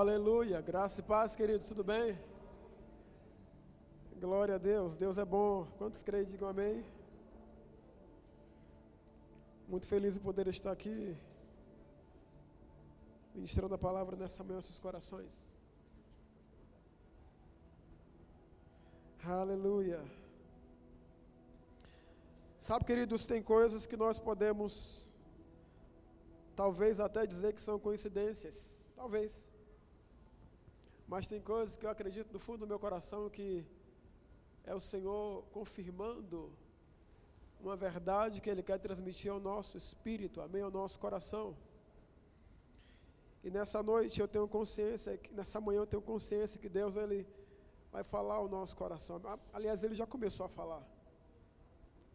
Aleluia. Graça e paz, queridos. Tudo bem? Glória a Deus. Deus é bom. Quantos creem, digam amém. Muito feliz em poder estar aqui ministrando a palavra nessa manhã aos seus corações. Aleluia. Sabe, queridos, tem coisas que nós podemos talvez até dizer que são coincidências. Talvez. Mas tem coisas que eu acredito do fundo do meu coração que é o Senhor confirmando uma verdade que Ele quer transmitir ao nosso espírito, amém, ao nosso coração. E nessa noite eu tenho consciência, nessa manhã eu tenho consciência que Deus Ele vai falar ao nosso coração. Aliás, Ele já começou a falar.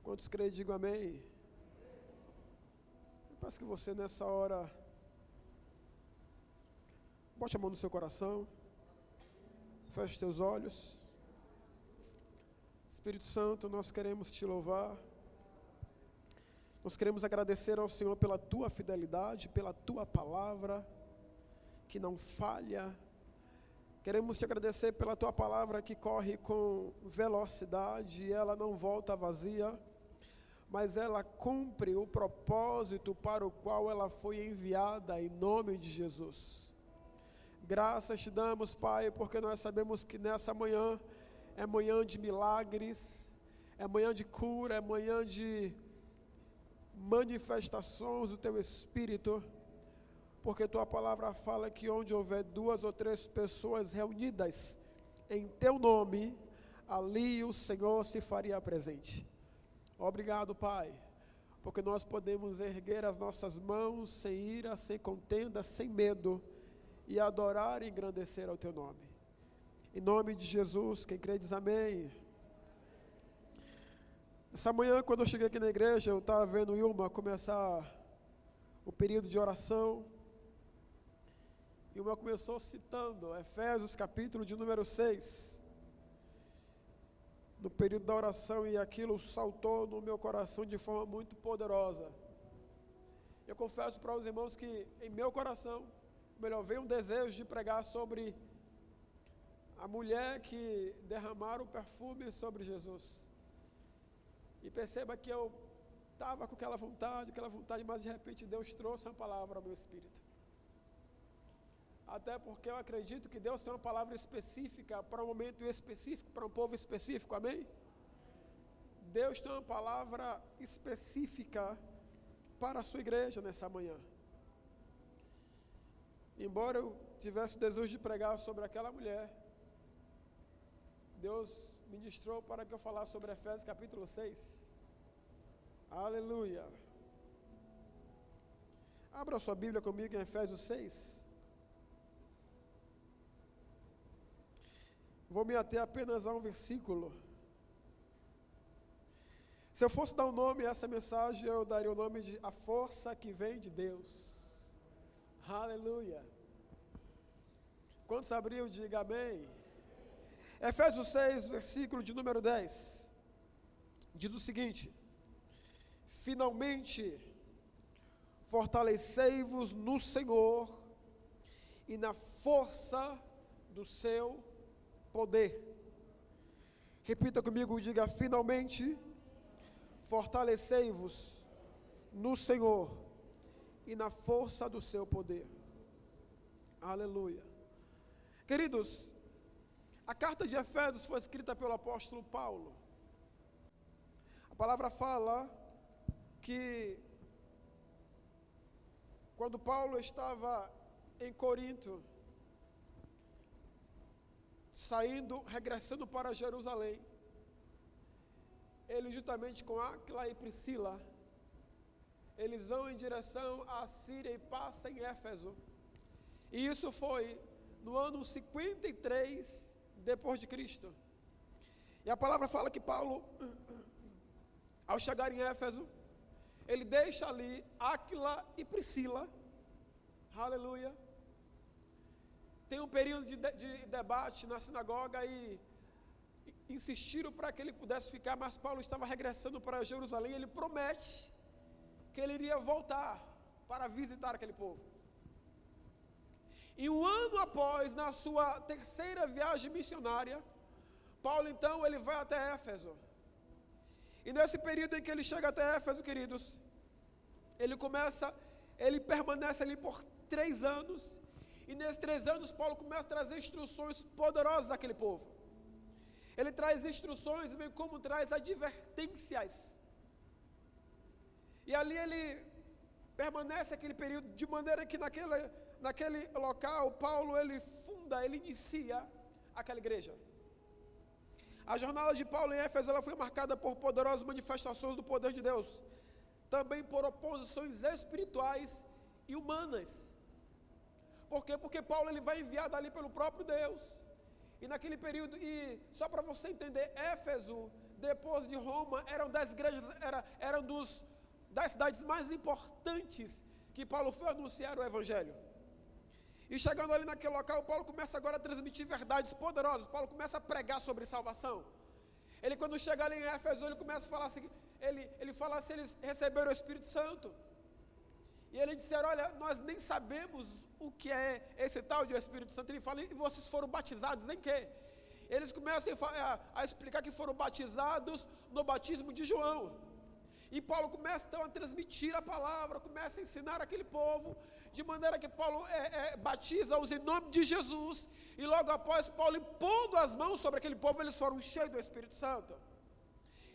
Quantos creem, digo amém. Eu peço que você nessa hora bote a mão no seu coração. Feche teus olhos. Espírito Santo, nós queremos te louvar. Nós queremos agradecer ao Senhor pela tua fidelidade, pela tua palavra, que não falha. Queremos te agradecer pela tua palavra que corre com velocidade e ela não volta vazia, mas ela cumpre o propósito para o qual ela foi enviada, em nome de Jesus. Graças te damos, Pai, porque nós sabemos que nessa manhã é manhã de milagres, é manhã de cura, é manhã de manifestações do teu Espírito, porque tua palavra fala que onde houver duas ou três pessoas reunidas em teu nome, ali o Senhor se faria presente. Obrigado, Pai, porque nós podemos erguer as nossas mãos sem ira, sem contenda, sem medo e adorar e engrandecer ao teu nome. Em nome de Jesus, quem crê diz amém. Essa manhã, quando eu cheguei aqui na igreja, eu estava vendo Ilma começar o período de oração. E Ilma começou citando Efésios capítulo de número 6. No período da oração, e aquilo saltou no meu coração de forma muito poderosa. Eu confesso para os irmãos que em meu coração melhor, veio um desejo de pregar sobre a mulher que derramaram o perfume sobre Jesus. E perceba que eu estava com aquela vontade, aquela vontade, mas de repente Deus trouxe uma palavra ao meu espírito. Até porque eu acredito que Deus tem uma palavra específica para um momento específico, para um povo específico, amém? Deus tem uma palavra específica para a sua igreja nessa manhã. Embora eu tivesse o desejo de pregar sobre aquela mulher, Deus ministrou para que eu falasse sobre Efésios capítulo 6. Aleluia. Abra sua Bíblia comigo em Efésios 6. Vou me ater apenas a um versículo. Se eu fosse dar um nome a essa mensagem, eu daria o nome de A Força que Vem de Deus. Aleluia. Quantos abriu, diga amém. Efésios 6, versículo de número 10. Diz o seguinte: Finalmente, fortalecei-vos no Senhor e na força do seu poder. Repita comigo, diga: finalmente, fortalecei-vos no Senhor e na força do seu poder. Aleluia. Queridos, a carta de Efésios foi escrita pelo apóstolo Paulo. A palavra fala que quando Paulo estava em Corinto, saindo, regressando para Jerusalém, ele juntamente com Aquila e Priscila, eles vão em direção à Síria e passam em Éfeso. E isso foi no ano 53 depois de Cristo. E a palavra fala que Paulo, ao chegar em Éfeso, ele deixa ali Áquila e Priscila. Aleluia. Tem um período de, de, de debate na sinagoga e insistiram para que ele pudesse ficar, mas Paulo estava regressando para Jerusalém. Ele promete que ele iria voltar para visitar aquele povo. E um ano após, na sua terceira viagem missionária, Paulo então ele vai até Éfeso. E nesse período em que ele chega até Éfeso, queridos, ele começa, ele permanece ali por três anos. E nesses três anos, Paulo começa a trazer instruções poderosas àquele povo. Ele traz instruções, bem como traz advertências. E ali ele permanece aquele período, de maneira que naquele, naquele local, Paulo ele funda, ele inicia aquela igreja. A jornada de Paulo em Éfeso ela foi marcada por poderosas manifestações do poder de Deus, também por oposições espirituais e humanas. Por quê? Porque Paulo ele vai enviado ali pelo próprio Deus. E naquele período, e só para você entender, Éfeso, depois de Roma, eram das igrejas, era, eram dos, das cidades mais importantes que Paulo foi anunciar o Evangelho. E chegando ali naquele local, Paulo começa agora a transmitir verdades poderosas. Paulo começa a pregar sobre salvação. Ele, quando chega ali em Éfeso, ele começa a falar assim: ele, ele fala se eles receberam o Espírito Santo. E eles disseram: Olha, nós nem sabemos o que é esse tal de Espírito Santo. Ele fala: E vocês foram batizados em quê? Eles começam a, a explicar que foram batizados no batismo de João. E Paulo começa então a transmitir a palavra, começa a ensinar aquele povo, de maneira que Paulo é, é, batiza-os em nome de Jesus, e logo após Paulo impondo as mãos sobre aquele povo, eles foram cheios do Espírito Santo.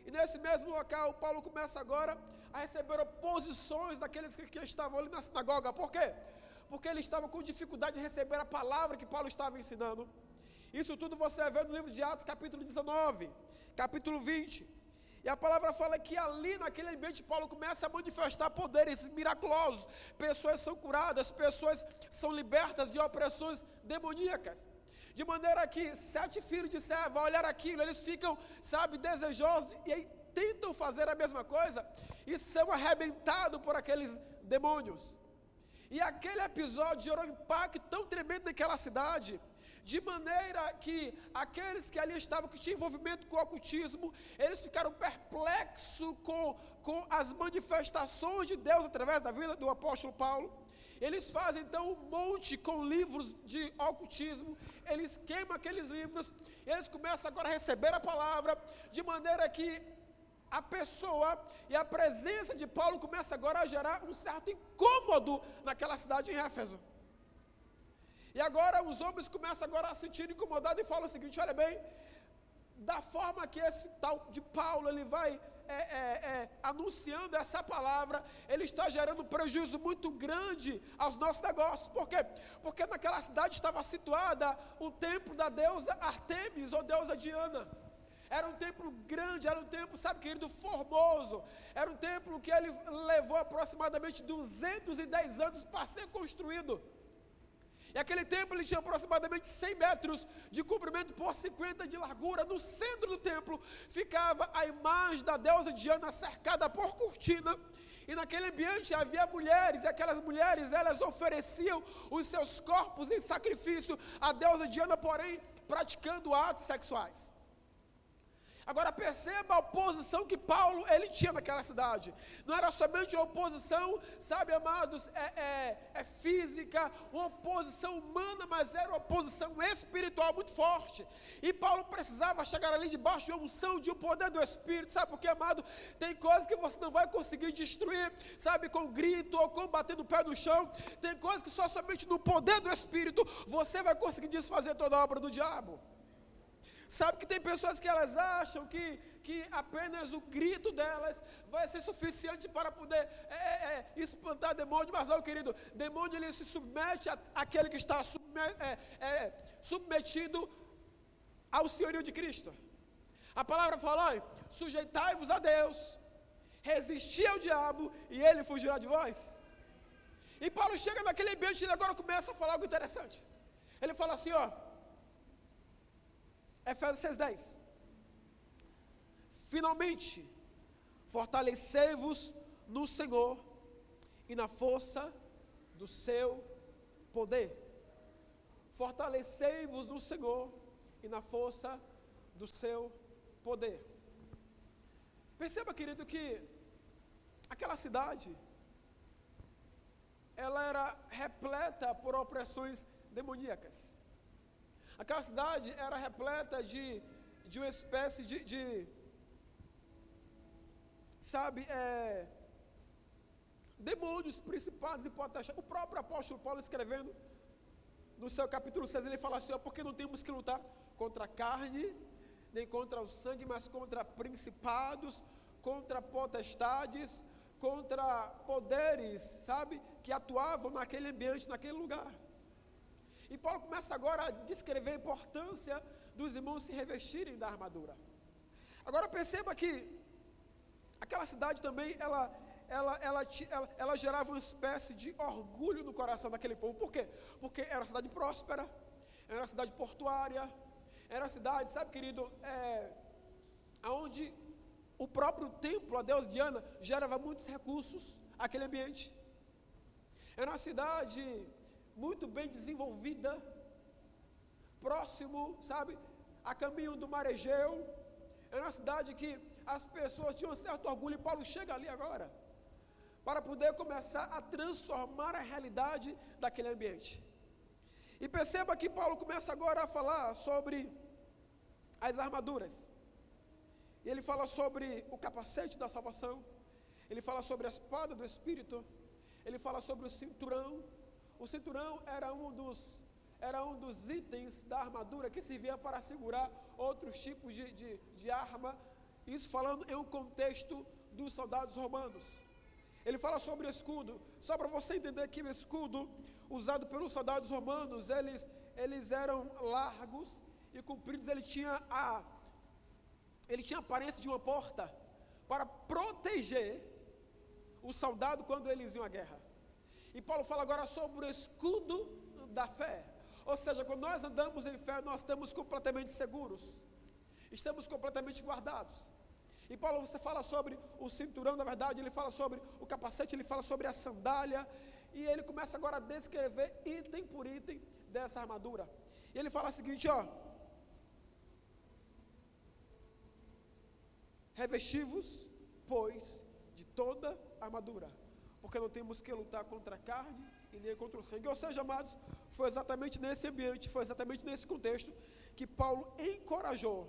E nesse mesmo local, Paulo começa agora a receber oposições daqueles que, que estavam ali na sinagoga. Por quê? Porque ele estava com dificuldade de receber a palavra que Paulo estava ensinando. Isso tudo você vê no livro de Atos, capítulo 19, capítulo 20. E a palavra fala que ali naquele ambiente Paulo começa a manifestar poderes miraculosos. Pessoas são curadas, pessoas são libertas de opressões demoníacas. De maneira que sete filhos de serva olhar aquilo, eles ficam, sabe, desejosos e aí tentam fazer a mesma coisa e são arrebentados por aqueles demônios. E aquele episódio gerou um impacto tão tremendo naquela cidade de maneira que aqueles que ali estavam, que tinham envolvimento com o ocultismo, eles ficaram perplexos com, com as manifestações de Deus através da vida do apóstolo Paulo. Eles fazem então um monte com livros de ocultismo, eles queimam aqueles livros, eles começam agora a receber a palavra, de maneira que a pessoa e a presença de Paulo começa agora a gerar um certo incômodo naquela cidade em Éfeso. E agora os homens começam agora a sentir incomodado e falam o seguinte: olha bem, da forma que esse tal de Paulo ele vai é, é, é, anunciando essa palavra, ele está gerando um prejuízo muito grande aos nossos negócios. Por quê? Porque naquela cidade estava situada o templo da deusa Artemis ou deusa Diana. Era um templo grande, era um templo, sabe, querido, formoso. Era um templo que ele levou aproximadamente 210 anos para ser construído. E aquele templo ele tinha aproximadamente 100 metros de comprimento por 50 de largura. No centro do templo ficava a imagem da deusa Diana cercada por cortina. E naquele ambiente havia mulheres, e aquelas mulheres elas ofereciam os seus corpos em sacrifício à deusa Diana, porém praticando atos sexuais. Agora perceba a oposição que Paulo ele tinha naquela cidade. Não era somente uma oposição, sabe, amados, é, é, é física, uma oposição humana, mas era uma oposição espiritual muito forte. E Paulo precisava chegar ali debaixo de uma unção, de um poder do Espírito. Sabe por quê, amado? Tem coisas que você não vai conseguir destruir, sabe, com grito ou com bater no pé no chão. Tem coisas que só somente no poder do Espírito você vai conseguir desfazer toda a obra do diabo. Sabe que tem pessoas que elas acham que, que apenas o grito delas vai ser suficiente para poder é, é, é espantar demônio, mas não, querido, demônio ele se submete àquele que está é, é, submetido ao senhorio de Cristo. A palavra fala: sujeitai-vos a Deus, resisti ao diabo e ele fugirá de vós. E Paulo chega naquele ambiente e ele agora começa a falar algo interessante. Ele fala assim: ó Efésios 6,10. Finalmente, fortalecei-vos no Senhor e na força do seu poder. Fortalecei-vos no Senhor e na força do seu poder. Perceba, querido, que aquela cidade ela era repleta por opressões demoníacas. Aquela cidade era repleta de, de uma espécie de, de sabe, é, demônios, principados e potestades. O próprio apóstolo Paulo escrevendo no seu capítulo 6, ele fala assim: ó, porque não temos que lutar contra a carne, nem contra o sangue, mas contra principados, contra potestades, contra poderes, sabe, que atuavam naquele ambiente, naquele lugar. E Paulo começa agora a descrever a importância dos irmãos se revestirem da armadura. Agora perceba que aquela cidade também, ela, ela, ela, ela, ela gerava uma espécie de orgulho no coração daquele povo. Por quê? Porque era uma cidade próspera, era uma cidade portuária, era uma cidade, sabe, querido, é, onde o próprio templo, a Deus Diana, gerava muitos recursos aquele ambiente. Era uma cidade muito bem desenvolvida, próximo, sabe, a caminho do mar Egeu. Era uma cidade que as pessoas tinham um certo orgulho, e Paulo chega ali agora, para poder começar a transformar a realidade daquele ambiente. E perceba que Paulo começa agora a falar sobre as armaduras. Ele fala sobre o capacete da salvação, ele fala sobre a espada do Espírito, ele fala sobre o cinturão. O cinturão era um dos, era um dos itens da armadura que servia para segurar outros tipos de, de, de arma, isso falando em um contexto dos soldados romanos. Ele fala sobre o escudo, só para você entender que o escudo usado pelos soldados romanos, eles, eles eram largos e compridos, ele tinha a ele tinha a aparência de uma porta para proteger o soldado quando eles iam à guerra. E Paulo fala agora sobre o escudo da fé. Ou seja, quando nós andamos em fé, nós estamos completamente seguros, estamos completamente guardados. E Paulo você fala sobre o cinturão, na verdade, ele fala sobre o capacete, ele fala sobre a sandália, e ele começa agora a descrever item por item dessa armadura. E ele fala o seguinte, ó: Revestivos, pois, de toda armadura, porque não temos que lutar contra a carne e nem contra o sangue. Ou seja, amados, foi exatamente nesse ambiente, foi exatamente nesse contexto que Paulo encorajou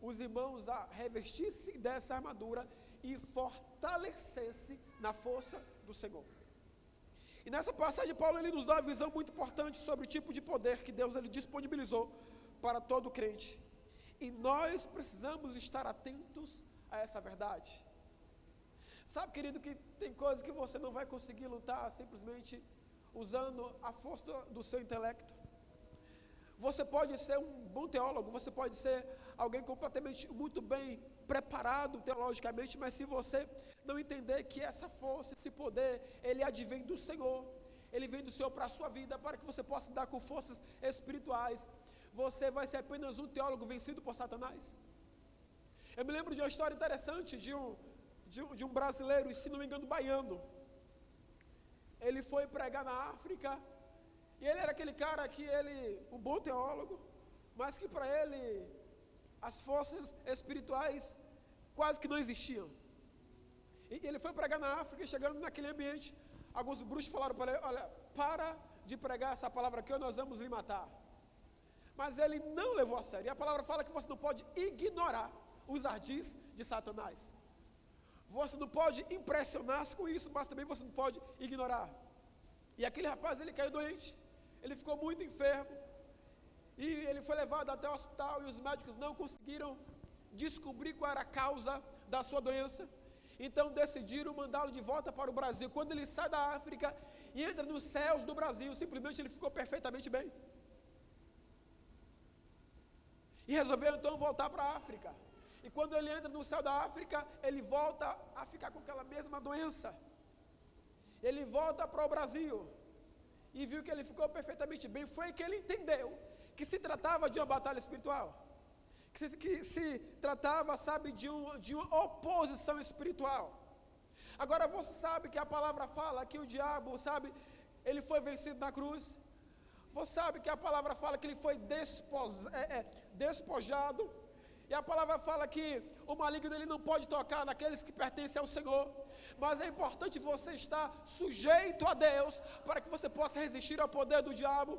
os irmãos a revestir-se dessa armadura e fortalecer-se na força do Senhor. E nessa passagem, Paulo ele nos dá uma visão muito importante sobre o tipo de poder que Deus ele disponibilizou para todo crente. E nós precisamos estar atentos a essa verdade. Sabe, querido, que tem coisas que você não vai conseguir lutar simplesmente usando a força do seu intelecto. Você pode ser um bom teólogo, você pode ser alguém completamente muito bem preparado teologicamente, mas se você não entender que essa força, esse poder, ele advém do Senhor, ele vem do Senhor para a sua vida, para que você possa dar com forças espirituais, você vai ser apenas um teólogo vencido por Satanás. Eu me lembro de uma história interessante de um, de um, de um brasileiro, se não me engano, baiano. Ele foi pregar na África, e ele era aquele cara que ele, um bom teólogo, mas que para ele as forças espirituais quase que não existiam. E ele foi pregar na África chegando naquele ambiente, alguns bruxos falaram para ele: Olha, para de pregar essa palavra aqui ou nós vamos lhe matar. Mas ele não levou a sério. E a palavra fala que você não pode ignorar os ardis de Satanás. Você não pode impressionar-se com isso, mas também você não pode ignorar. E aquele rapaz, ele caiu doente. Ele ficou muito enfermo. E ele foi levado até o hospital e os médicos não conseguiram descobrir qual era a causa da sua doença. Então decidiram mandá-lo de volta para o Brasil. Quando ele sai da África e entra nos céus do Brasil, simplesmente ele ficou perfeitamente bem. E resolveu então voltar para a África. E quando ele entra no céu da África, ele volta a ficar com aquela mesma doença. Ele volta para o Brasil e viu que ele ficou perfeitamente bem. Foi que ele entendeu que se tratava de uma batalha espiritual. Que se, que se tratava, sabe, de, um, de uma oposição espiritual. Agora você sabe que a palavra fala que o diabo, sabe, ele foi vencido na cruz. Você sabe que a palavra fala que ele foi é, é, despojado e a palavra fala que o maligno ele não pode tocar naqueles que pertencem ao Senhor. Mas é importante você estar sujeito a Deus para que você possa resistir ao poder do diabo.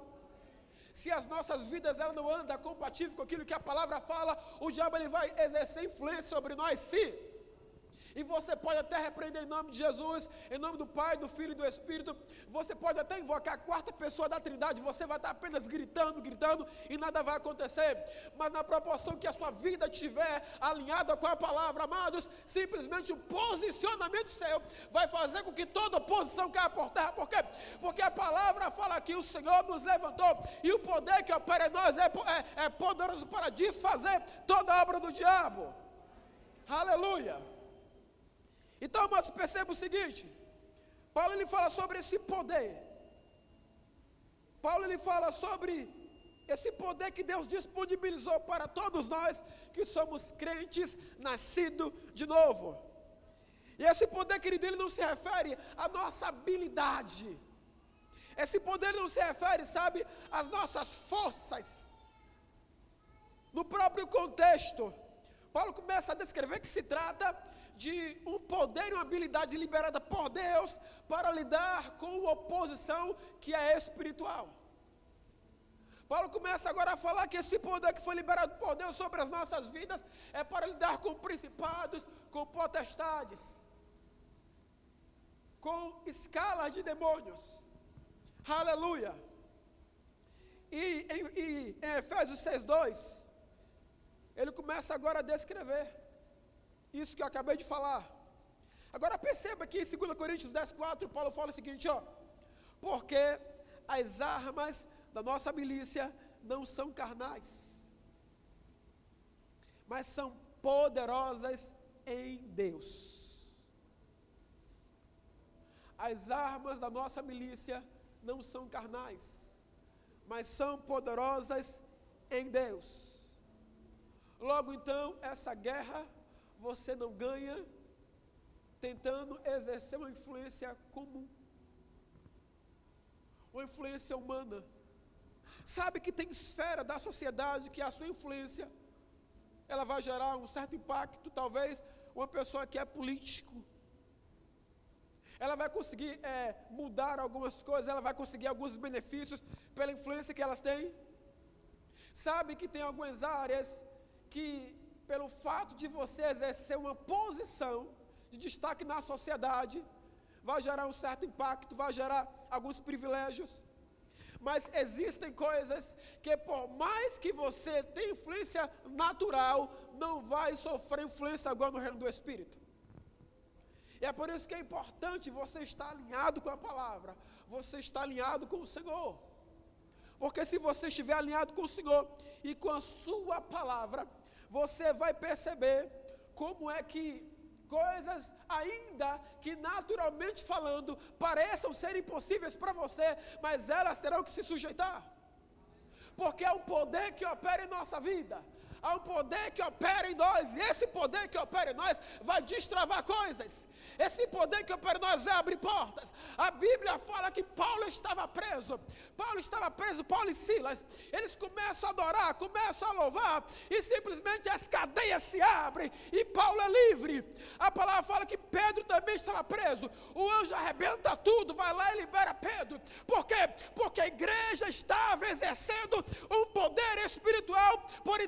se as nossas vidas ela não andam compatível com aquilo que a palavra fala, o diabo ele vai exercer influência sobre nós, sim. E você pode até repreender em nome de Jesus, em nome do Pai, do Filho e do Espírito. Você pode até invocar a quarta pessoa da Trindade. Você vai estar apenas gritando, gritando e nada vai acontecer. Mas na proporção que a sua vida estiver alinhada com a palavra, amados, simplesmente o posicionamento seu vai fazer com que toda oposição caia por terra. Por quê? Porque a palavra fala que o Senhor nos levantou e o poder que opera em nós é, é, é poderoso para desfazer toda a obra do diabo. Aleluia. Então, amados, perceba o seguinte: Paulo ele fala sobre esse poder. Paulo ele fala sobre esse poder que Deus disponibilizou para todos nós que somos crentes nascidos de novo. E esse poder, querido, ele não se refere à nossa habilidade. Esse poder não se refere, sabe, às nossas forças. No próprio contexto, Paulo começa a descrever que se trata de um poder e uma habilidade liberada por Deus para lidar com oposição que é espiritual. Paulo começa agora a falar que esse poder que foi liberado por Deus sobre as nossas vidas é para lidar com principados, com potestades, com escalas de demônios. Aleluia. E em, em Efésios 6,2, ele começa agora a descrever isso que eu acabei de falar. Agora perceba que em 2 Coríntios 10, 4, Paulo fala o seguinte, ó. Porque as armas da nossa milícia não são carnais, mas são poderosas em Deus. As armas da nossa milícia não são carnais, mas são poderosas em Deus. Logo então, essa guerra você não ganha tentando exercer uma influência comum, uma influência humana. Sabe que tem esfera da sociedade que a sua influência ela vai gerar um certo impacto, talvez uma pessoa que é político, ela vai conseguir é, mudar algumas coisas, ela vai conseguir alguns benefícios pela influência que elas têm. Sabe que tem algumas áreas que pelo fato de você exercer uma posição de destaque na sociedade, vai gerar um certo impacto, vai gerar alguns privilégios. Mas existem coisas que, por mais que você tenha influência natural, não vai sofrer influência agora no reino do Espírito. E é por isso que é importante você estar alinhado com a palavra, você estar alinhado com o Senhor. Porque se você estiver alinhado com o Senhor e com a Sua palavra, você vai perceber como é que coisas ainda que naturalmente falando pareçam ser impossíveis para você, mas elas terão que se sujeitar. Porque há um poder que opera em nossa vida. Há um poder que opera em nós, e esse poder que opera em nós vai destravar coisas. Esse poder que opera em nós vai abrir portas. A Bíblia fala que Paulo estava preso. Paulo estava preso, Paulo e Silas. Eles começam a adorar, começam a louvar, e simplesmente as cadeias se abrem, e Paulo é livre. A palavra fala que Pedro também estava preso. O anjo arrebenta tudo, vai lá e libera Pedro. Por quê? Porque a igreja estava exercendo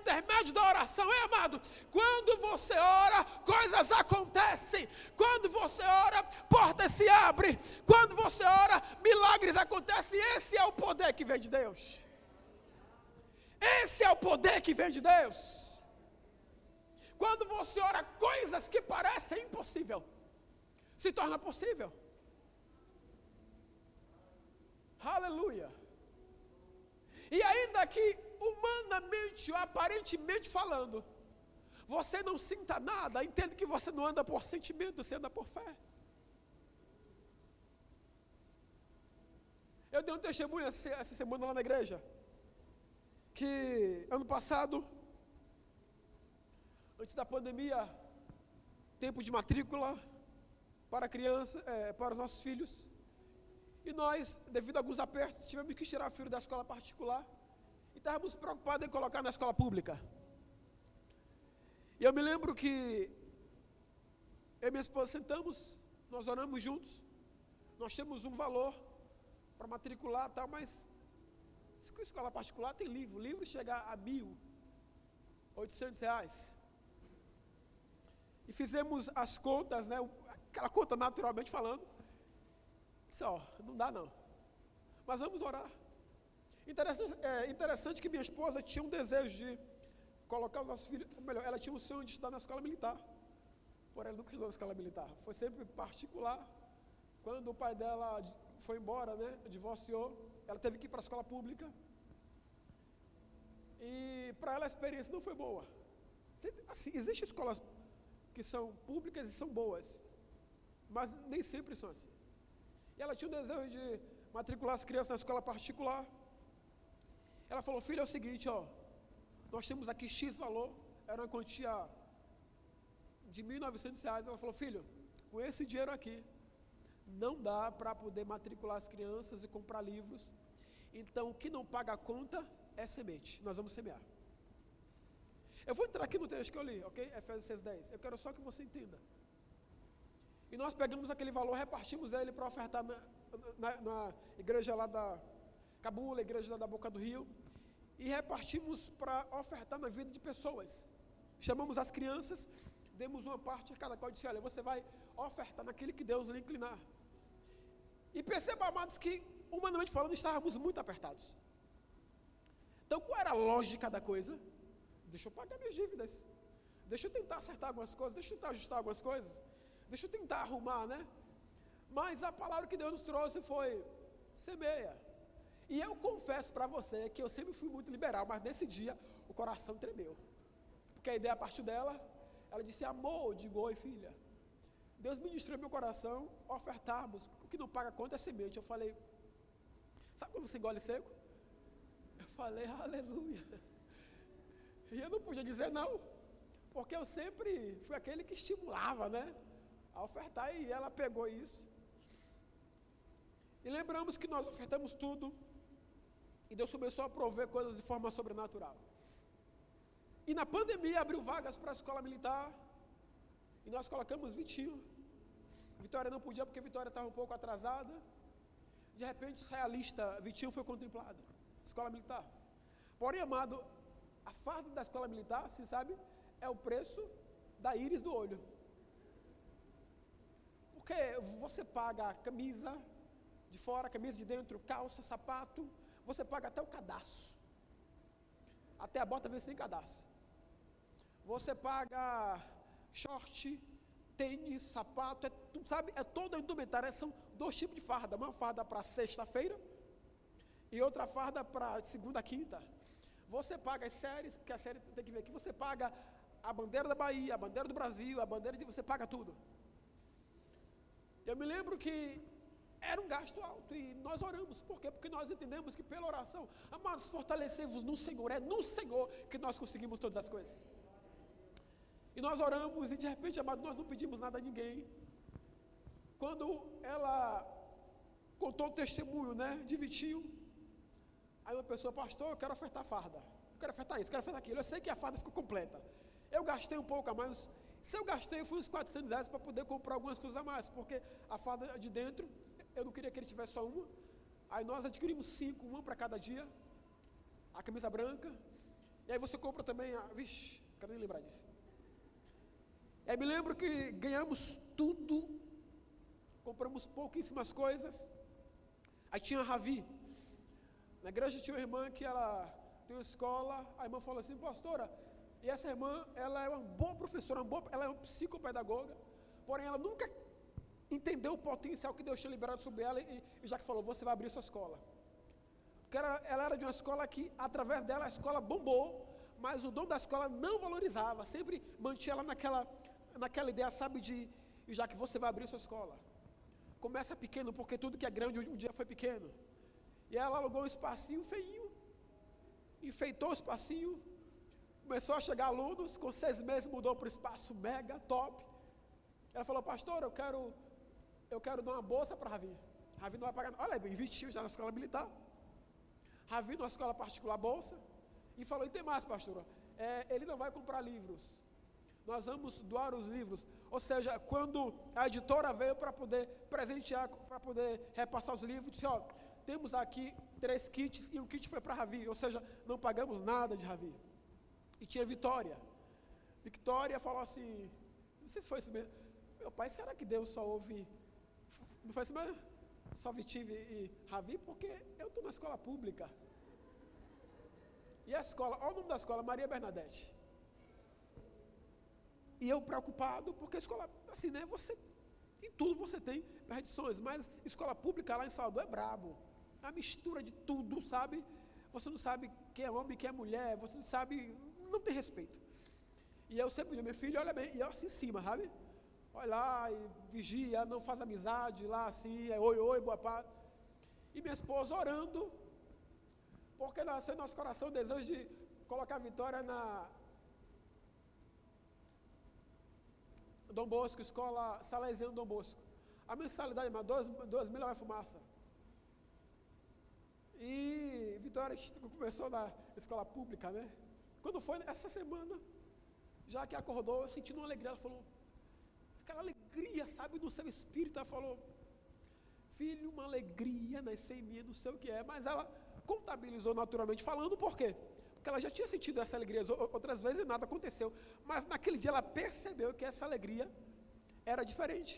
intermédio da oração. É amado? Quando você ora, coisas acontecem. Quando você ora, portas se abrem. Quando você ora, milagres acontecem. Esse é o poder que vem de Deus. Esse é o poder que vem de Deus. Quando você ora coisas que parecem impossível, se torna possível. Aleluia. E ainda que humanamente ou aparentemente falando, você não sinta nada, entende que você não anda por sentimento, você anda por fé. Eu dei um testemunho essa semana lá na igreja. Que ano passado, antes da pandemia, tempo de matrícula para criança, é, para os nossos filhos. E nós, devido a alguns apertos, tivemos que tirar o filho da escola particular. E estávamos preocupados em colocar na escola pública. E eu me lembro que eu e minha esposa sentamos, nós oramos juntos. Nós temos um valor para matricular tal, mas Escola particular tem livro, livro chega a mil, oitocentos reais. E fizemos as contas, né? Aquela conta naturalmente falando. Só, não dá não. Mas vamos orar. Interessante, é, interessante que minha esposa tinha um desejo de colocar os nossos filhos, melhor, ela tinha um sonho de estudar na escola militar. Porém, ela nunca estudou na escola militar. Foi sempre particular. Quando o pai dela foi embora, né, divorciou, ela teve que ir para a escola pública. E para ela a experiência não foi boa. Assim, existem escolas que são públicas e são boas, mas nem sempre são assim. E ela tinha um desejo de matricular as crianças na escola particular. Ela falou: Filho, é o seguinte, ó, nós temos aqui X valor, era uma quantia de R$ 1.900. Ela falou: Filho, com esse dinheiro aqui, não dá para poder matricular as crianças e comprar livros. Então, o que não paga a conta é semente. Nós vamos semear. Eu vou entrar aqui no texto que eu li, ok? Efésios 6,10. Eu quero só que você entenda. E nós pegamos aquele valor, repartimos ele para ofertar na, na, na, igreja lá da Cabula, igreja da Boca do Rio. E repartimos para ofertar na vida de pessoas. Chamamos as crianças, demos uma parte a cada qual disse: Olha, você vai ofertar naquele que Deus lhe inclinar. E perceba, amados, que humanamente falando, estávamos muito apertados. Então, qual era a lógica da coisa? Deixa eu pagar minhas dívidas. Deixa eu tentar acertar algumas coisas. Deixa eu tentar ajustar algumas coisas. Deixa eu tentar arrumar, né? Mas a palavra que Deus nos trouxe foi: semeia. E eu confesso para você que eu sempre fui muito liberal, mas nesse dia o coração tremeu. Porque a ideia partiu dela, ela disse: Amor, digo, oi, filha. Deus ministrou meu coração, ofertarmos. O que não paga conta é semente. Eu falei: Sabe quando você engole seco? Eu falei: Aleluia. E eu não podia dizer não, porque eu sempre fui aquele que estimulava, né? A ofertar e ela pegou isso. E lembramos que nós ofertamos tudo e Deus começou a prover coisas de forma sobrenatural. E na pandemia abriu vagas para a escola militar e nós colocamos Vitinho. Vitória não podia porque Vitória estava um pouco atrasada. De repente sai a lista, Vitinho foi contemplado. Escola militar. Porém, amado, a farda da escola militar, se sabe, é o preço da íris do olho. Porque você paga a camisa de fora, camisa de dentro, calça, sapato, você paga até o cadastro. Até a bota vem sem cadastro. Você paga short, tênis, sapato, é, sabe, é toda a indumentária. São dois tipos de farda. Uma farda para sexta-feira e outra farda para segunda, quinta. Você paga as séries, que a série tem que ver aqui, você paga a bandeira da Bahia, a bandeira do Brasil, a bandeira de. Você paga tudo. Eu me lembro que era um gasto alto e nós oramos. Por quê? Porque nós entendemos que pela oração, amados, fortalecemos no Senhor. É no Senhor que nós conseguimos todas as coisas. E nós oramos e de repente, amados, nós não pedimos nada a ninguém. Quando ela contou o testemunho, né, de Vitinho, Aí uma pessoa, pastor, eu quero ofertar farda. Eu quero ofertar isso, quero ofertar aquilo. Eu sei que a farda ficou completa. Eu gastei um pouco a mais. Se eu gastei, foi uns 400 reais para poder comprar algumas coisas a mais. Porque a farda de dentro, eu não queria que ele tivesse só uma. Aí nós adquirimos cinco, uma para cada dia. A camisa branca. E aí você compra também a. Vixe, quero nem lembrar disso. E aí me lembro que ganhamos tudo. Compramos pouquíssimas coisas. Aí tinha a Ravi. Na igreja tinha uma irmã que ela tem uma escola, a irmã falou assim, pastora, e essa irmã, ela é uma boa professora, uma boa, ela é uma psicopedagoga, porém ela nunca entendeu o potencial que Deus tinha liberado sobre ela e, e já que falou, você vai abrir sua escola. Porque ela, ela era de uma escola que, através dela, a escola bombou, mas o dono da escola não valorizava, sempre mantinha ela naquela, naquela ideia, sabe, de já que você vai abrir sua escola. Começa pequeno, porque tudo que é grande um dia foi pequeno. E ela alugou um espacinho feinho, enfeitou o espacinho, começou a chegar alunos, com seis meses mudou para o espaço mega, top. Ela falou, pastor, eu quero, eu quero dar uma bolsa para Ravi. Ravi não vai pagar, olha, investiu já na escola militar. Ravi numa escola particular, bolsa. E falou, e tem mais, pastor, é, ele não vai comprar livros. Nós vamos doar os livros. Ou seja, quando a editora veio para poder presentear, para poder repassar os livros, disse, ó, temos aqui três kits e um kit foi para Ravi, ou seja, não pagamos nada de Ravi. E tinha Vitória. Vitória falou assim, não sei se foi isso mesmo. Meu pai, será que Deus só ouve? Não foi isso mesmo? Só Vitive e Ravi? Porque eu estou na escola pública. E a escola, olha o nome da escola, Maria Bernadette. E eu preocupado, porque a escola, assim, né? Você, em tudo você tem perdições, mas escola pública lá em Salvador é brabo. A mistura de tudo, sabe? Você não sabe quem é homem, quem é mulher, você não sabe, não tem respeito. E eu sempre digo, meu filho, olha bem, e eu assim em cima, sabe? Olha lá, e vigia, não faz amizade lá assim, é oi, oi, boa paz. E minha esposa orando, porque nasceu em nosso coração o desejo de colocar a vitória na Dom Bosco, escola Salesiano Dom Bosco. A mensalidade é duas, duas mil é fumaça. E Vitória começou na escola pública, né? Quando foi essa semana, já que acordou, eu senti uma alegria. Ela falou, aquela alegria, sabe, do seu espírito. Ela falou, filho, uma alegria nasceu em mim, não sei o que é, mas ela contabilizou naturalmente falando, por quê? Porque ela já tinha sentido essa alegria outras vezes e nada aconteceu. Mas naquele dia ela percebeu que essa alegria era diferente.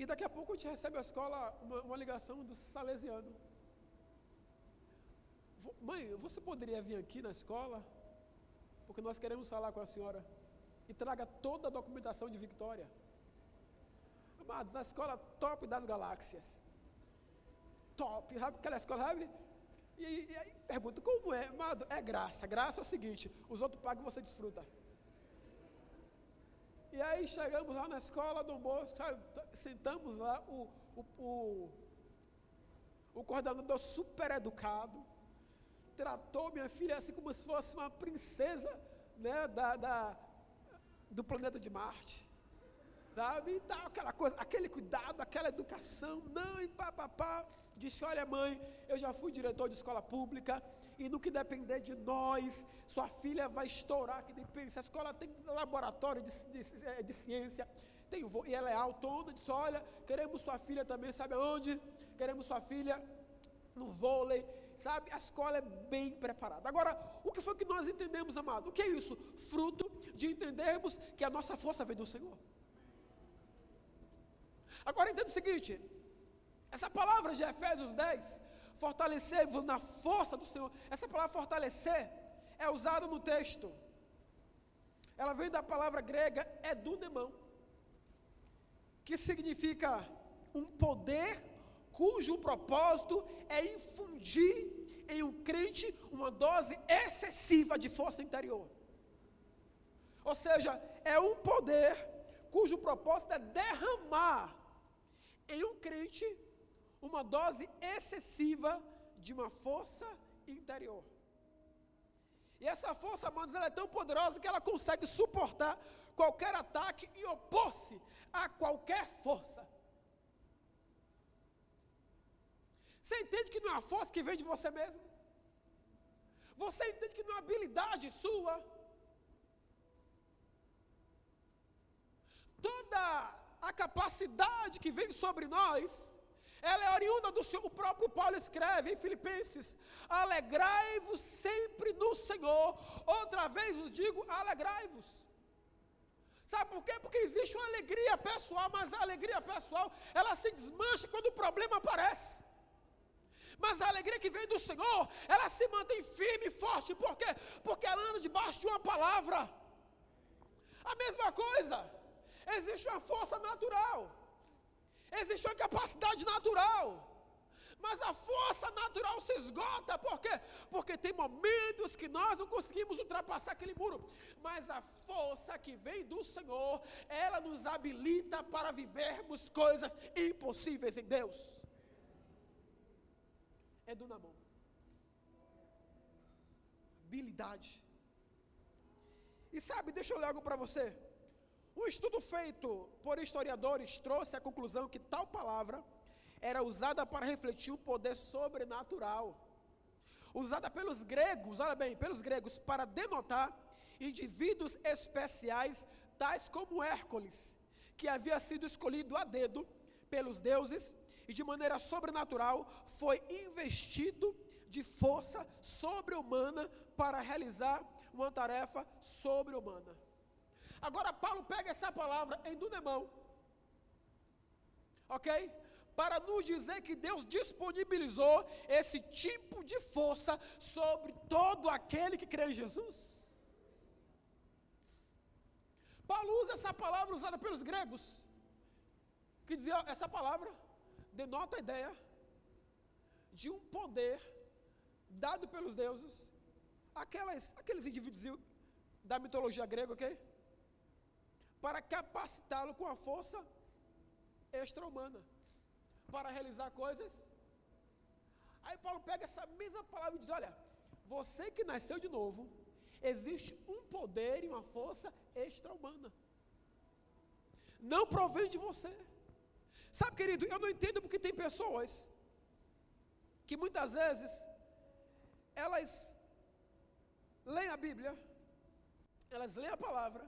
E daqui a pouco a gente recebe a escola uma, uma ligação do salesiano. Mãe, você poderia vir aqui na escola? Porque nós queremos falar com a senhora. E traga toda a documentação de Vitória. Amados, a escola top das galáxias top, sabe? Aquela escola, sabe? E, e aí pergunta, como é? Amado, é graça. Graça é o seguinte, os outros pagam e você desfruta. E aí chegamos lá na escola Dom Bosco, sabe? Sentamos lá, o, o, o, o coordenador super educado, tratou minha filha assim como se fosse uma princesa né, da, da, do planeta de Marte sabe? E tal, aquela coisa, aquele cuidado, aquela educação, não, e pá, pá, pá. Disse, olha mãe, eu já fui diretor de escola pública, e no que depender de nós, sua filha vai estourar, que depende, se a escola tem laboratório de, de, é, de ciência, tem, e ela é autônoma, disse, olha, queremos sua filha também, sabe aonde? Queremos sua filha no vôlei, sabe? A escola é bem preparada. Agora, o que foi que nós entendemos, amado? O que é isso? Fruto de entendermos que a nossa força vem do Senhor. Agora entenda o seguinte: essa palavra de Efésios 10, fortalecer-vos na força do Senhor, essa palavra fortalecer é usada no texto. Ela vem da palavra grega edunemão, que significa um poder cujo propósito é infundir em um crente uma dose excessiva de força interior. Ou seja, é um poder cujo propósito é derramar em um crente uma dose excessiva de uma força interior. E essa força, amados, ela é tão poderosa que ela consegue suportar qualquer ataque e opor-se a qualquer força. Você entende que não é força que vem de você mesmo? Você entende que não é habilidade sua? Toda a capacidade que vem sobre nós, ela é oriunda do Senhor. O próprio Paulo escreve em Filipenses: alegrai-vos sempre no Senhor. Outra vez vos digo, alegrai-vos. Sabe por quê? Porque existe uma alegria pessoal, mas a alegria pessoal, ela se desmancha quando o problema aparece. Mas a alegria que vem do Senhor, ela se mantém firme e forte. Por quê? Porque ela anda debaixo de uma palavra. A mesma coisa. Existe uma força natural. Existe uma capacidade natural. Mas a força natural se esgota, por quê? Porque tem momentos que nós não conseguimos ultrapassar aquele muro. Mas a força que vem do Senhor, ela nos habilita para vivermos coisas impossíveis em Deus. É do namoro. Habilidade. E sabe, deixa eu ler algo para você. Um estudo feito por historiadores trouxe a conclusão que tal palavra era usada para refletir um poder sobrenatural. Usada pelos gregos, olha bem, pelos gregos, para denotar indivíduos especiais, tais como Hércules, que havia sido escolhido a dedo pelos deuses e de maneira sobrenatural foi investido de força sobre-humana para realizar uma tarefa sobre-humana. Agora Paulo pega essa palavra em Dunemão, ok? Para nos dizer que Deus disponibilizou esse tipo de força sobre todo aquele que crê em Jesus. Paulo usa essa palavra usada pelos gregos, que dizia essa palavra denota a ideia de um poder dado pelos deuses, aquelas, aqueles indivíduos da mitologia grega, ok? Para capacitá-lo com a força extra-humana, para realizar coisas. Aí Paulo pega essa mesma palavra e diz: Olha, você que nasceu de novo, existe um poder e uma força extra-humana. Não provém de você. Sabe, querido, eu não entendo porque tem pessoas que muitas vezes elas leem a Bíblia, elas leem a palavra,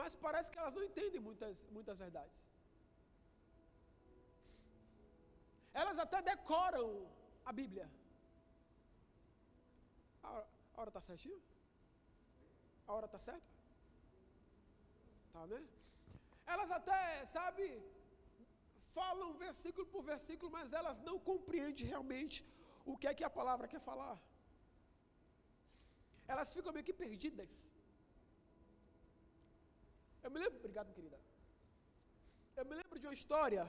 mas parece que elas não entendem muitas, muitas verdades. Elas até decoram a Bíblia. A hora está certinho? A hora está certa? Tá, né? Elas até, sabe, falam versículo por versículo, mas elas não compreendem realmente o que é que a palavra quer falar. Elas ficam meio que perdidas. Eu me lembro, obrigado, querida. Eu me lembro de uma história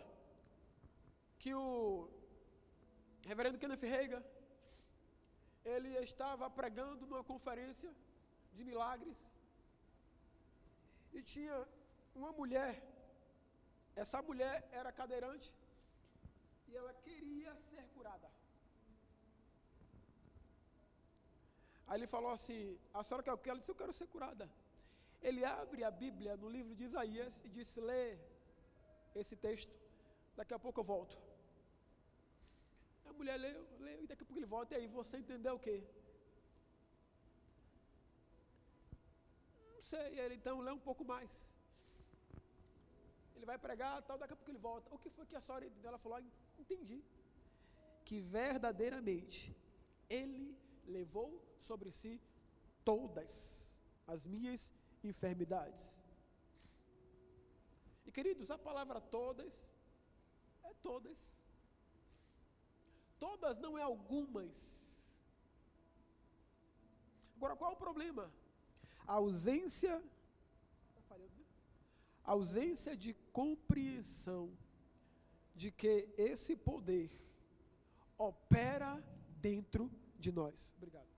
que o reverendo Kenneth Reagan, ele estava pregando numa conferência de milagres e tinha uma mulher, essa mulher era cadeirante e ela queria ser curada. Aí ele falou assim: A senhora quer o que? Ela disse: Eu quero ser curada. Ele abre a Bíblia no livro de Isaías e diz: Lê esse texto, daqui a pouco eu volto. A mulher leu, leu, e daqui a pouco ele volta. E aí, você entendeu o quê? Não sei. Ele então lê um pouco mais. Ele vai pregar, tal, daqui a pouco ele volta. O que foi que a senhora entendeu? Ela falou: ah, Entendi. Que verdadeiramente ele levou sobre si todas as minhas enfermidades. E queridos, a palavra todas é todas. Todas não é algumas. Agora, qual o problema? A ausência, ausência de compreensão de que esse poder opera dentro de nós. Obrigado.